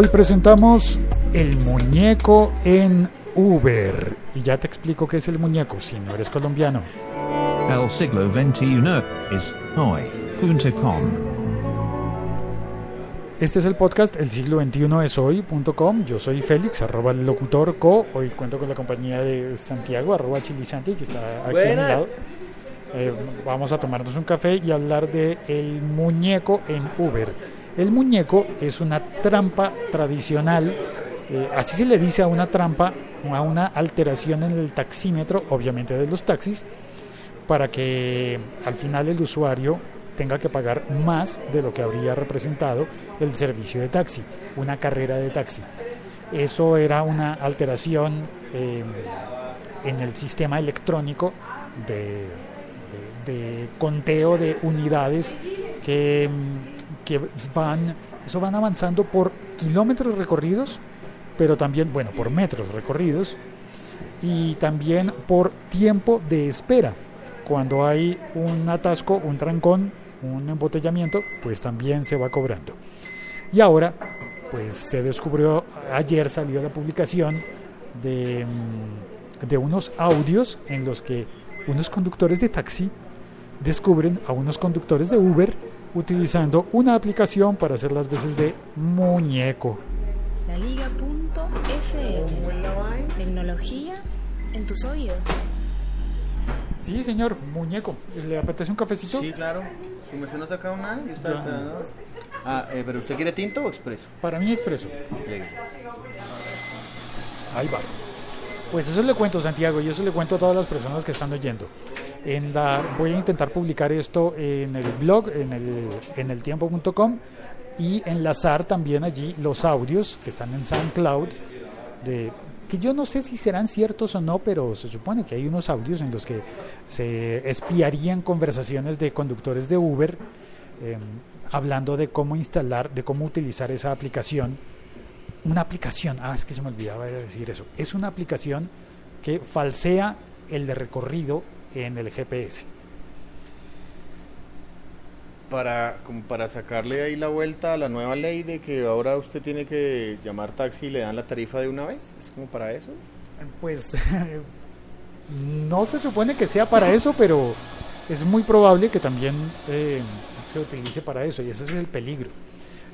Hoy presentamos el muñeco en Uber. Y ya te explico qué es el muñeco si no eres colombiano. El siglo XXI es hoy.com. Este es el podcast El siglo XXI es hoy.com. Yo soy Félix, arroba el locutor co. Hoy cuento con la compañía de Santiago, arroba chilisanti, que está aquí a mi lado. Eh, vamos a tomarnos un café y hablar de el muñeco en Uber. El muñeco es una trampa tradicional, eh, así se le dice a una trampa, a una alteración en el taxímetro, obviamente de los taxis, para que al final el usuario tenga que pagar más de lo que habría representado el servicio de taxi, una carrera de taxi. Eso era una alteración eh, en el sistema electrónico de, conteo de unidades que, mm, que van, eso van avanzando por kilómetros recorridos, pero también, bueno, por metros recorridos y también por tiempo de espera. Cuando hay un atasco, un trancón, un embotellamiento, pues también se va cobrando. Y ahora, pues se descubrió, ayer salió la publicación de, mm, de unos audios en los que unos conductores de taxi descubren a unos conductores de Uber utilizando una aplicación para hacer las veces de muñeco. La Liga.fm. Tecnología en tus oídos. Sí, señor, muñeco. ¿Le apetece un cafecito? Sí, claro. Su merced no ha sacado nada. Yo estaba esperando. Ah, eh, pero ¿usted quiere tinto o expreso? Para mí expreso. Ahí va. Pues eso le cuento, Santiago, y eso le cuento a todas las personas que están oyendo. En la, voy a intentar publicar esto en el blog, en el, en el tiempo.com, y enlazar también allí los audios que están en SoundCloud, de, que yo no sé si serán ciertos o no, pero se supone que hay unos audios en los que se espiarían conversaciones de conductores de Uber eh, hablando de cómo instalar, de cómo utilizar esa aplicación. Una aplicación, ah, es que se me olvidaba de decir eso, es una aplicación que falsea el recorrido en el GPS. Para, como para sacarle ahí la vuelta a la nueva ley de que ahora usted tiene que llamar taxi y le dan la tarifa de una vez. ¿Es como para eso? Pues no se supone que sea para eso, pero es muy probable que también eh, se utilice para eso y ese es el peligro.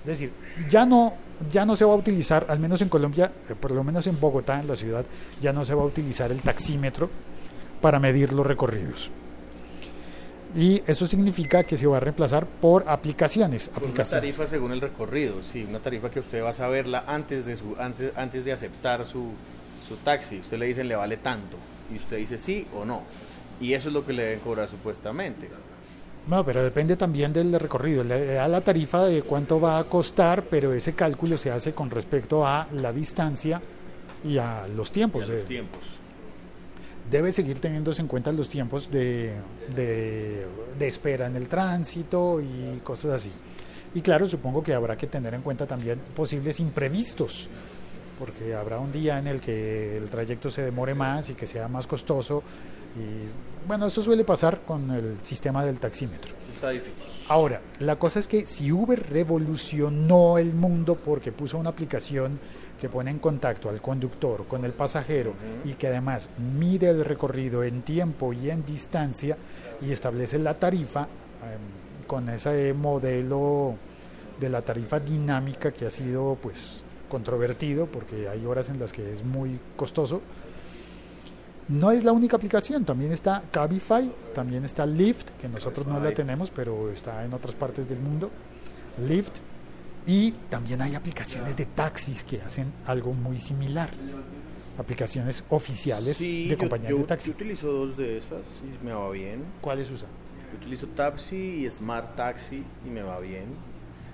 Es decir, ya no, ya no se va a utilizar, al menos en Colombia, eh, por lo menos en Bogotá, en la ciudad, ya no se va a utilizar el taxímetro para medir los recorridos. Y eso significa que se va a reemplazar por aplicaciones. Una tarifa según el recorrido, sí, una tarifa que usted va a saberla antes de su antes antes de aceptar su, su taxi. Usted le dicen le vale tanto y usted dice sí o no. Y eso es lo que le deben cobrar supuestamente. No, pero depende también del recorrido. Le da la tarifa de cuánto va a costar, pero ese cálculo se hace con respecto a la distancia y a los Y tiempos. a de- los tiempos. Debe seguir teniéndose en cuenta los tiempos de, de, espera en el tránsito y cosas así. Y claro, supongo que habrá que tener en cuenta también posibles imprevistos, porque habrá un día en el que el trayecto se demore más y que sea más costoso. Y bueno, eso suele pasar con el sistema del taxímetro. Está difícil. Ahora, la cosa es que si Uber revolucionó el mundo porque puso una aplicación que pone en contacto al conductor con el pasajero y que además mide el recorrido en tiempo y en distancia y establece la tarifa em, con ese modelo de la tarifa dinámica que ha sido pues controvertido porque hay horas en las que es muy costoso. No es la única aplicación, también está Cabify, también está Lyft, que nosotros no la tenemos, pero está en otras partes del mundo. Lyft. Y también hay aplicaciones de taxis que hacen algo muy similar. Aplicaciones oficiales Sí, de compañías yo- de taxi. yo utilizo dos de esas y me va bien. ¿Cuáles usan? Yo utilizo Taxi y Smart Taxi y me va bien.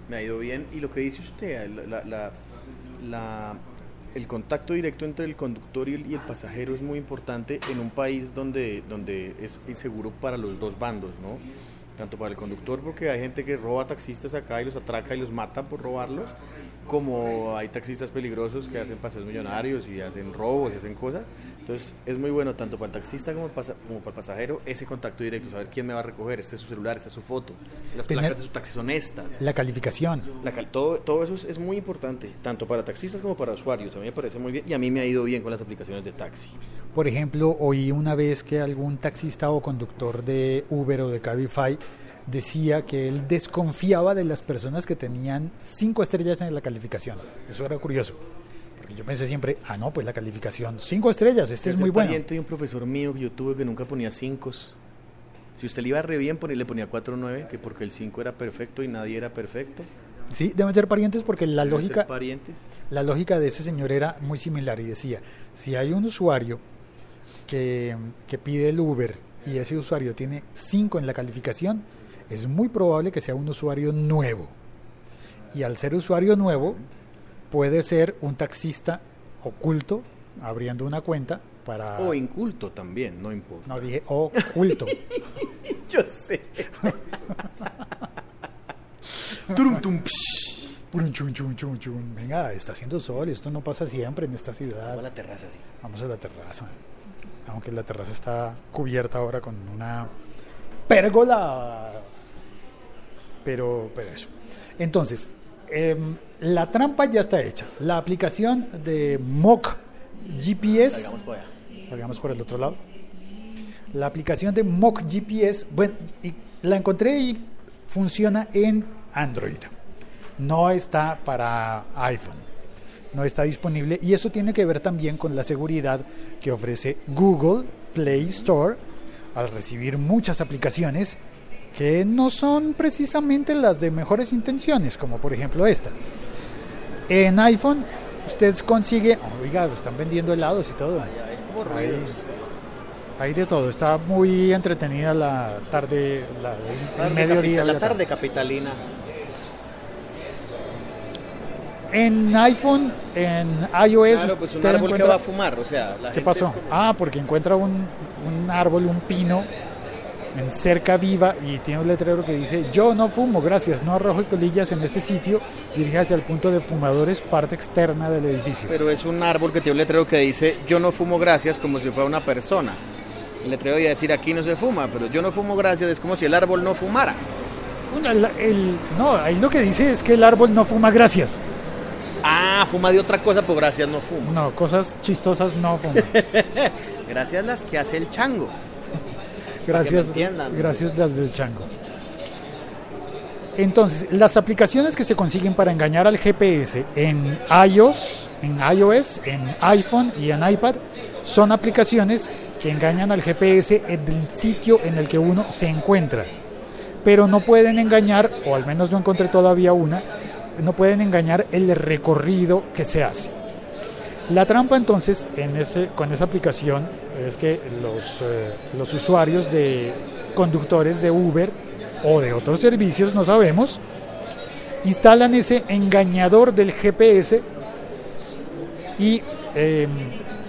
Me ha ido bien. Y lo que dice usted, la, la- la- el contacto directo entre el conductor y el, y el pasajero es muy importante en un país donde, donde es inseguro para los dos bandos, ¿no? Tanto para el conductor, porque hay gente que roba taxistas acá y los atraca y los mata por robarlos, como hay taxistas peligrosos que hacen paseos millonarios y hacen robos y hacen cosas. Entonces es muy bueno tanto para el taxista como, para el pasajero ese contacto directo, saber quién me va a recoger, este es su celular, esta es su foto, las Tener- placas de su taxi son estas. La calificación. La cal- todo, todo eso es, es muy importante, tanto para taxistas como para usuarios. A mí me parece muy bien y a mí me ha ido bien con las aplicaciones de taxi. Por ejemplo, oí una vez que algún taxista o conductor de Uber o de Cabify decía que él desconfiaba de las personas que tenían cinco estrellas en la calificación. Eso era curioso. Porque yo pensé siempre, ah, no, pues la calificación, cinco estrellas, este es, muy bueno. pariente de un profesor mío que yo tuve que nunca ponía cinco. Si usted le iba re bien, ponía- le ponía 4-9, que porque el 5 era perfecto y nadie era perfecto. Sí, deben ser parientes porque la Deben lógica, parientes. la lógica de ese señor era muy similar y decía, si hay un usuario que, que pide el Uber y ese usuario tiene 5 en la calificación, es muy probable que sea un usuario nuevo. Y al ser usuario nuevo, puede ser un taxista oculto abriendo una cuenta para... O inculto también, no importa. No, dije oculto. Yo sé. Turum, tum. Venga, está haciendo sol, esto no pasa siempre en esta ciudad. Vamos a la terraza, sí. Vamos a la terraza. Aunque la terraza está cubierta ahora con una pérgola. Pero, pero eso. Entonces, em, la trampa ya está hecha. La aplicación de Mock GPS. Salgamos por allá. Salgamos por el otro lado. La aplicación de Mock GPS, bueno, y la encontré y funciona en Android. No está para iPhone. No está disponible y eso tiene que ver también con la seguridad que ofrece Google Play Store al recibir muchas aplicaciones que no son precisamente las de mejores intenciones, como por ejemplo esta. En iPhone usted consigue, oiga, están vendiendo helados y todo. Hay de todo. Está muy entretenida la tarde, la, el Tarde mediodía. capital- la tarde capitalina. En iPhone, en iOS, Claro, pues un árbol que va a fumar, o sea, la ¿Qué gente pasó? como- Ah, porque encuentra un, un árbol, un pino en cerca viva y tiene un letrero que dice yo no fumo, gracias, no arrojo colillas en este sitio, diríjase al punto de fumadores, parte externa del edificio. Pero es un árbol que tiene un letrero que dice yo no fumo gracias como si fuera una persona. El letrero iba a decir aquí no se fuma, pero yo no fumo gracias es como si el árbol no fumara. Bueno, el- el- no, ahí lo que dice es que el árbol no fuma gracias. Ah, fuma de otra cosa, pues gracias no fumo. No, cosas chistosas no fuman. Gracias las que hace el chango. Gracias, gracias las del chango. Entonces, las aplicaciones que se consiguen para engañar al GPS en iOS, en iOS, en iPhone y en iPad son aplicaciones que engañan al GPS en el sitio en el que uno se encuentra. Pero no pueden engañar, o al menos no encontré todavía una, no pueden engañar el recorrido que se hace. La trampa entonces en ese, con esa aplicación es que los, eh, los usuarios de conductores de Uber o de otros servicios, no sabemos, instalan ese engañador del GPS y eh,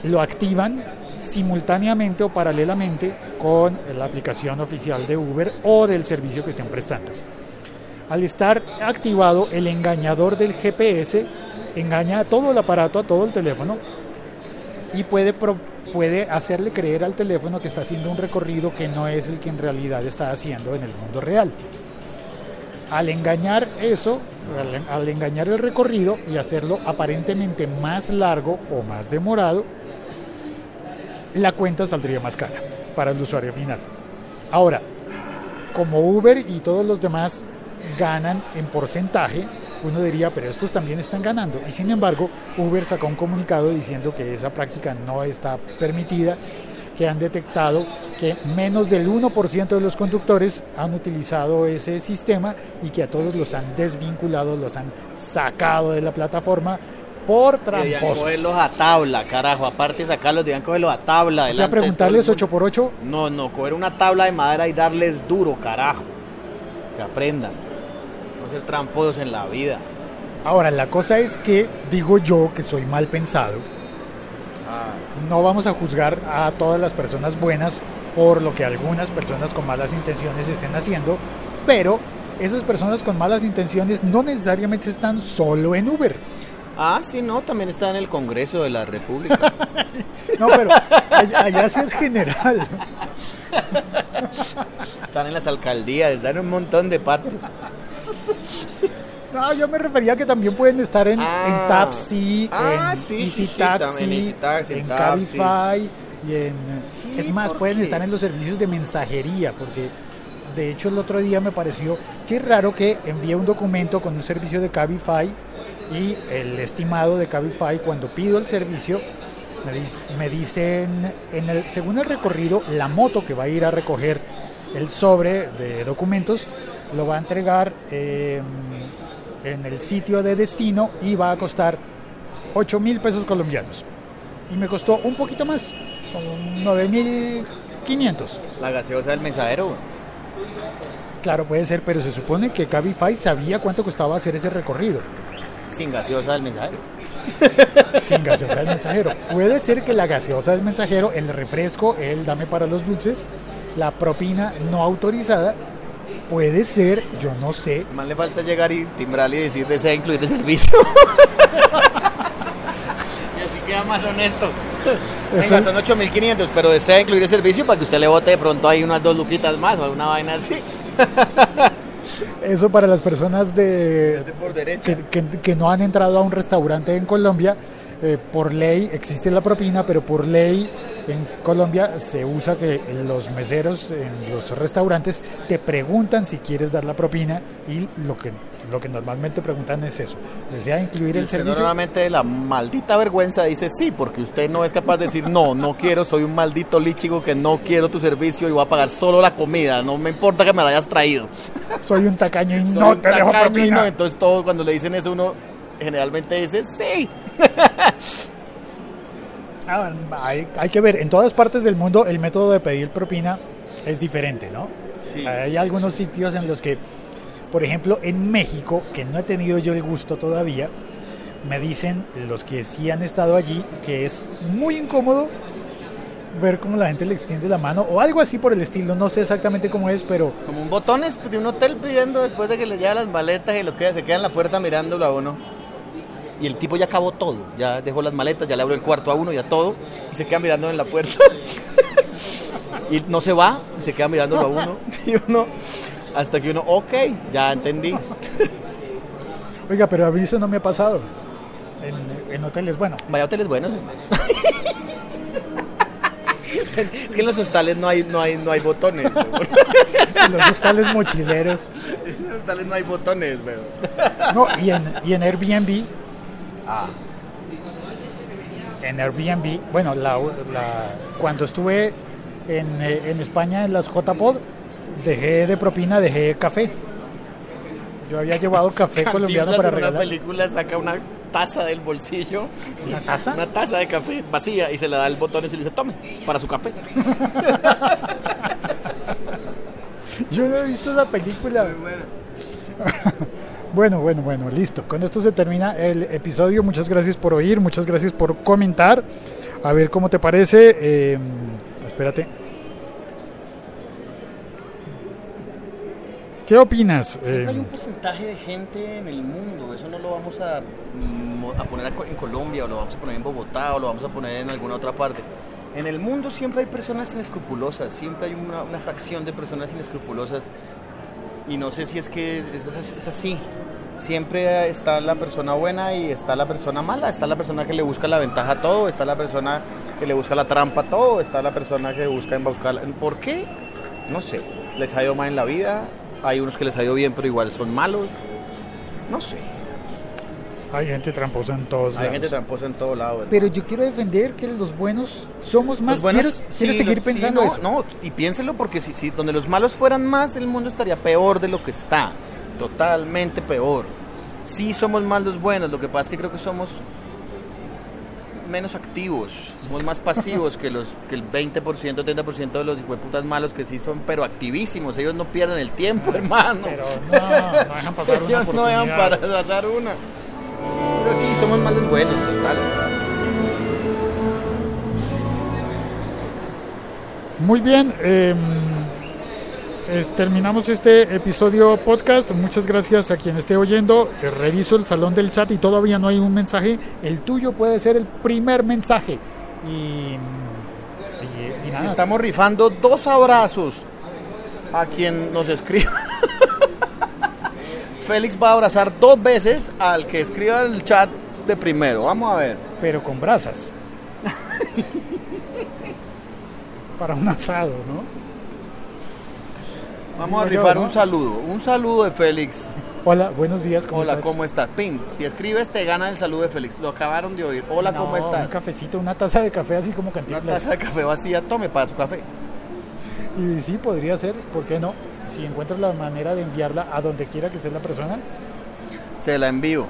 lo activan simultáneamente o paralelamente con la aplicación oficial de Uber o del servicio que estén prestando. Al estar activado el engañador del GPS, engaña a todo el aparato, a todo el teléfono y puede, pro- puede hacerle creer al teléfono que está haciendo un recorrido que no es el que en realidad está haciendo en el mundo real. Al engañar eso, al, al engañar el recorrido y hacerlo aparentemente más largo o más demorado, la cuenta saldría más cara para el usuario final. Ahora, como Uber y todos los demás ganan en porcentaje, uno diría, pero estos también están ganando. Y sin embargo, Uber sacó un comunicado diciendo que esa práctica no está permitida, que han detectado que menos del 1% de los conductores han utilizado ese sistema y que a todos los han desvinculado, los han sacado de la plataforma por tramposos. cogerlos a tabla, carajo. Aparte de sacarlos, debían cogerlos a tabla. O sea, preguntarles todo el 8x8 mundo. No, no, coger una tabla de madera y darles duro, carajo. Que aprendan. Ser tramposos en la vida. Ahora, la cosa es que digo yo que soy mal pensado. No vamos a juzgar a todas las personas buenas por lo que algunas personas con malas intenciones estén haciendo, pero esas personas con malas intenciones no necesariamente están solo en Uber. Ah, sí, no, también está en el Congreso de la República. No, pero allá, allá sí es general. están en las alcaldías, están en un montón de partes. No, yo me refería a que también pueden estar en, Ah. en Taxi, Ah, en sí, Easy sí, Taxi, también Easy Taxi, en en Taxi. Cabify y en... Sí, es más, ¿por pueden qué? estar en los servicios de mensajería, porque de hecho el otro día me pareció que raro que envié un documento con un servicio de Cabify y el estimado de Cabify cuando pido el servicio me dicen, en el, según el recorrido, la moto que va a ir a recoger el sobre de documentos lo va a entregar eh, en el sitio de destino va a costar 8 mil pesos colombianos. Y me costó un poquito más, como 9 mil 500. La gaseosa del mensajero. Claro, puede ser, pero se supone que Cabify sabía cuánto costaba hacer ese recorrido Sin gaseosa del mensajero. sin gaseosa del mensajero. Puede ser que la gaseosa del mensajero, el refresco, el dame para los dulces, la propina no autorizada, puede ser, yo no sé, Más le falta llegar y timbrarle y decir desea incluir el servicio. y así queda más honesto. Venga, son 8500, pero desea incluir el servicio para que usted le bote de pronto ahí unas dos luquitas más o alguna vaina así. eso para las personas de, por que- que no han entrado a un restaurante en Colombia, eh, por ley existe la propina, pero por ley en Colombia se usa que los meseros en los restaurantes te preguntan si quieres dar la propina y lo que, lo que normalmente preguntan es eso. ¿Desea incluir el Usted servicio? normalmente la maldita vergüenza dice sí, porque usted no es capaz de decir no, no quiero, soy un maldito lichigo que no quiero tu servicio y voy a pagar solo la comida, no me importa que me la hayas traído. Soy un tacaño y Soy no te dejo tacaño y propina. no, entonces todo cuando le dicen eso uno generalmente dice sí. Ah, hay, hay que ver, en todas partes del mundo el método de pedir propina es diferente, ¿no? Sí. Hay algunos sitios en los que, por ejemplo, en México, que no he tenido yo el gusto todavía, me dicen los que sí han estado allí que es muy incómodo ver cómo la gente le extiende la mano o algo así por el estilo, no sé exactamente cómo es, pero Como un botones de un hotel pidiendo después de que le llevan las maletas y lo que se queda en la puerta mirándolo a uno. Y el tipo ya acabó todo, ya dejó las maletas, ya le abrió el cuarto a uno, ya todo, y se queda mirando en la puerta. y no se va, y se queda mirándolo a uno, y uno, hasta que uno, ok, ya entendí. oiga, pero a mí eso no me ha pasado en, en hoteles, bueno, Vaya hoteles buenos, es que en los hostales no hay, no hay, no hay botones. weón. los hostales mochileros. En los hostales no hay botones, weón. No, y en, y en Airbnb. Ah. En Airbnb, bueno, la, la- cuando estuve en, eh, en España en las JPod, dejé de propina, dejé café. Yo había llevado café colombiano para en una regalar. película saca una taza del bolsillo. ¿Una taza? Una taza de café vacía y se le da el botón y se le dice, tome, para su café. Yo no he visto esa película. Bueno, bueno, bueno, listo. Con esto se termina el episodio. Muchas gracias por oír, muchas gracias por comentar. A ver cómo te parece. Eh, espérate. ¿Qué opinas? Siempre hay Eh, un porcentaje de gente en el mundo, eso no lo vamos a, a poner en Colombia o lo vamos a poner en Bogotá o lo vamos a poner en alguna otra parte. En el mundo siempre hay personas inescrupulosas, siempre hay una, una fracción de personas inescrupulosas y no sé si es que es, así. Siempre está la persona buena y está la persona mala, está la persona que le busca la ventaja a todo, está la persona que le busca la trampa a todo, está la persona que busca embaucar. ¿Por qué? No sé. Les ha ido mal en la vida, hay unos que les ha ido bien pero igual son malos. No sé. Hay gente tramposa en todos Hay lados. gente tramposa en todo lado. Pero yo quiero defender que los buenos somos más. Los buenos- quiero quiero sí, seguir lo- sí, pensando no, eso. No, y piénselo porque si, si donde los malos fueran más, el mundo estaría peor de lo que está. Totalmente peor. Sí somos más los buenos, lo que pasa es que creo que somos menos activos, somos más pasivos que los que el 20%, 30% de los hijueputas malos que sí son pero activísimos, ellos no pierden el tiempo, hermano. Pero no, no dejan pasar una ellos no dejan pasar una. Somos más los buenos, total. Muy bien. eh, eh, terminamos este episodio podcast. Muchas gracias a quien esté oyendo. Eh, Reviso el salón del chat y todavía no hay un mensaje. El tuyo puede ser el primer mensaje. Y, y- y nada. Estamos rifando dos abrazos a quien nos escriba. Félix va a abrazar dos veces al que escriba el chat de primero. Vamos a ver. pero con brasas. Para un asado, ¿no? Vamos a rifar un saludo. Un saludo de Félix. Hola, buenos días, ¿cómo Hola, estás? ¿cómo estás? Pim, si escribes te gana el saludo de Félix. Lo acabaron de oír. Hola, ¿cómo estás? Un cafecito, una taza de café así como Una cantinflas. taza de café vacía, tome para su café. Y sí, podría ser, ¿por qué no? Si encuentras la manera de enviarla a donde quiera que esté la persona, Se la envío.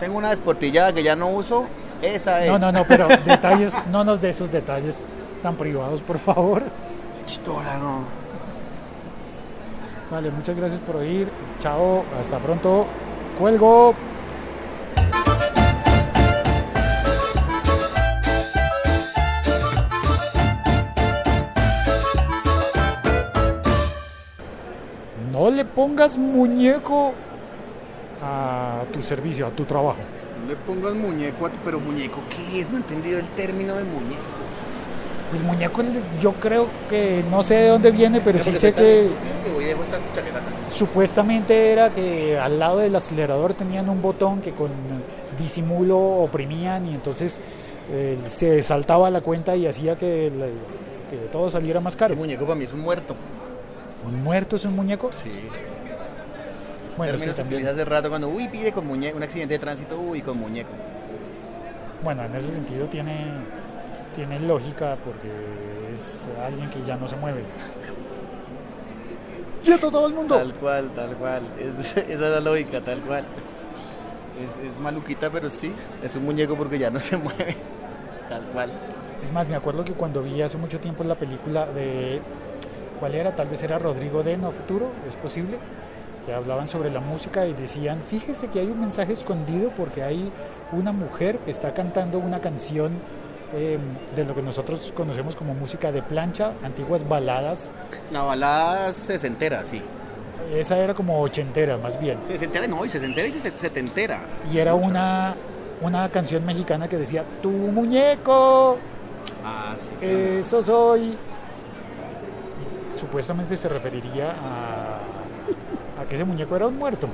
Tengo una desportillada que ya no uso. Esa es. No, no, no, pero detalles, no nos de esos detalles tan privados, por favor. Chitora, no. Vale, muchas gracias por oír. Chao, hasta pronto. Cuelgo. No le pongas muñeco a tu servicio, a tu trabajo. No le pongas muñeco a tu, pero muñeco, ¿qué es? No he entendido el término de muñeco. Pues muñeco, yo creo que no sé de dónde viene, pero sí sé que supuestamente era que al lado del acelerador tenían un botón que con disimulo oprimían y entonces eh, se saltaba la cuenta y hacía que, la- que todo saliera más caro. El muñeco para mí es un muerto. ¿Un muerto es un muñeco? Sí. Bueno, sí, término se utiliza hace rato cuando, uy, pide con muñeco, un accidente de tránsito, uy, con muñeco. Bueno, en ese sentido tiene, tiene lógica porque es alguien que ya no se mueve. ¡Quieto todo el mundo! Tal cual, tal cual. Es- esa es la lógica, tal cual. Es, es maluquita, pero sí, es un muñeco porque ya no se mueve. Tal cual. Es más, me acuerdo que cuando vi hace mucho tiempo la película de. ¿Cuál era? Tal vez era Rodrigo de No Futuro, es posible. Que hablaban sobre la música y decían: Fíjese que hay un mensaje escondido porque hay una mujer que está cantando una canción eh, de lo que nosotros conocemos como música de plancha, antiguas baladas. La balada sesentera, sí. Esa era como ochentera, más bien. Sesentera no, y sesentera y se- setentera. Y era una, una canción mexicana que decía: Tu muñeco. Ah, sí, sí. Eso soy. Y supuestamente se referiría a, a que ese muñeco era un muerto.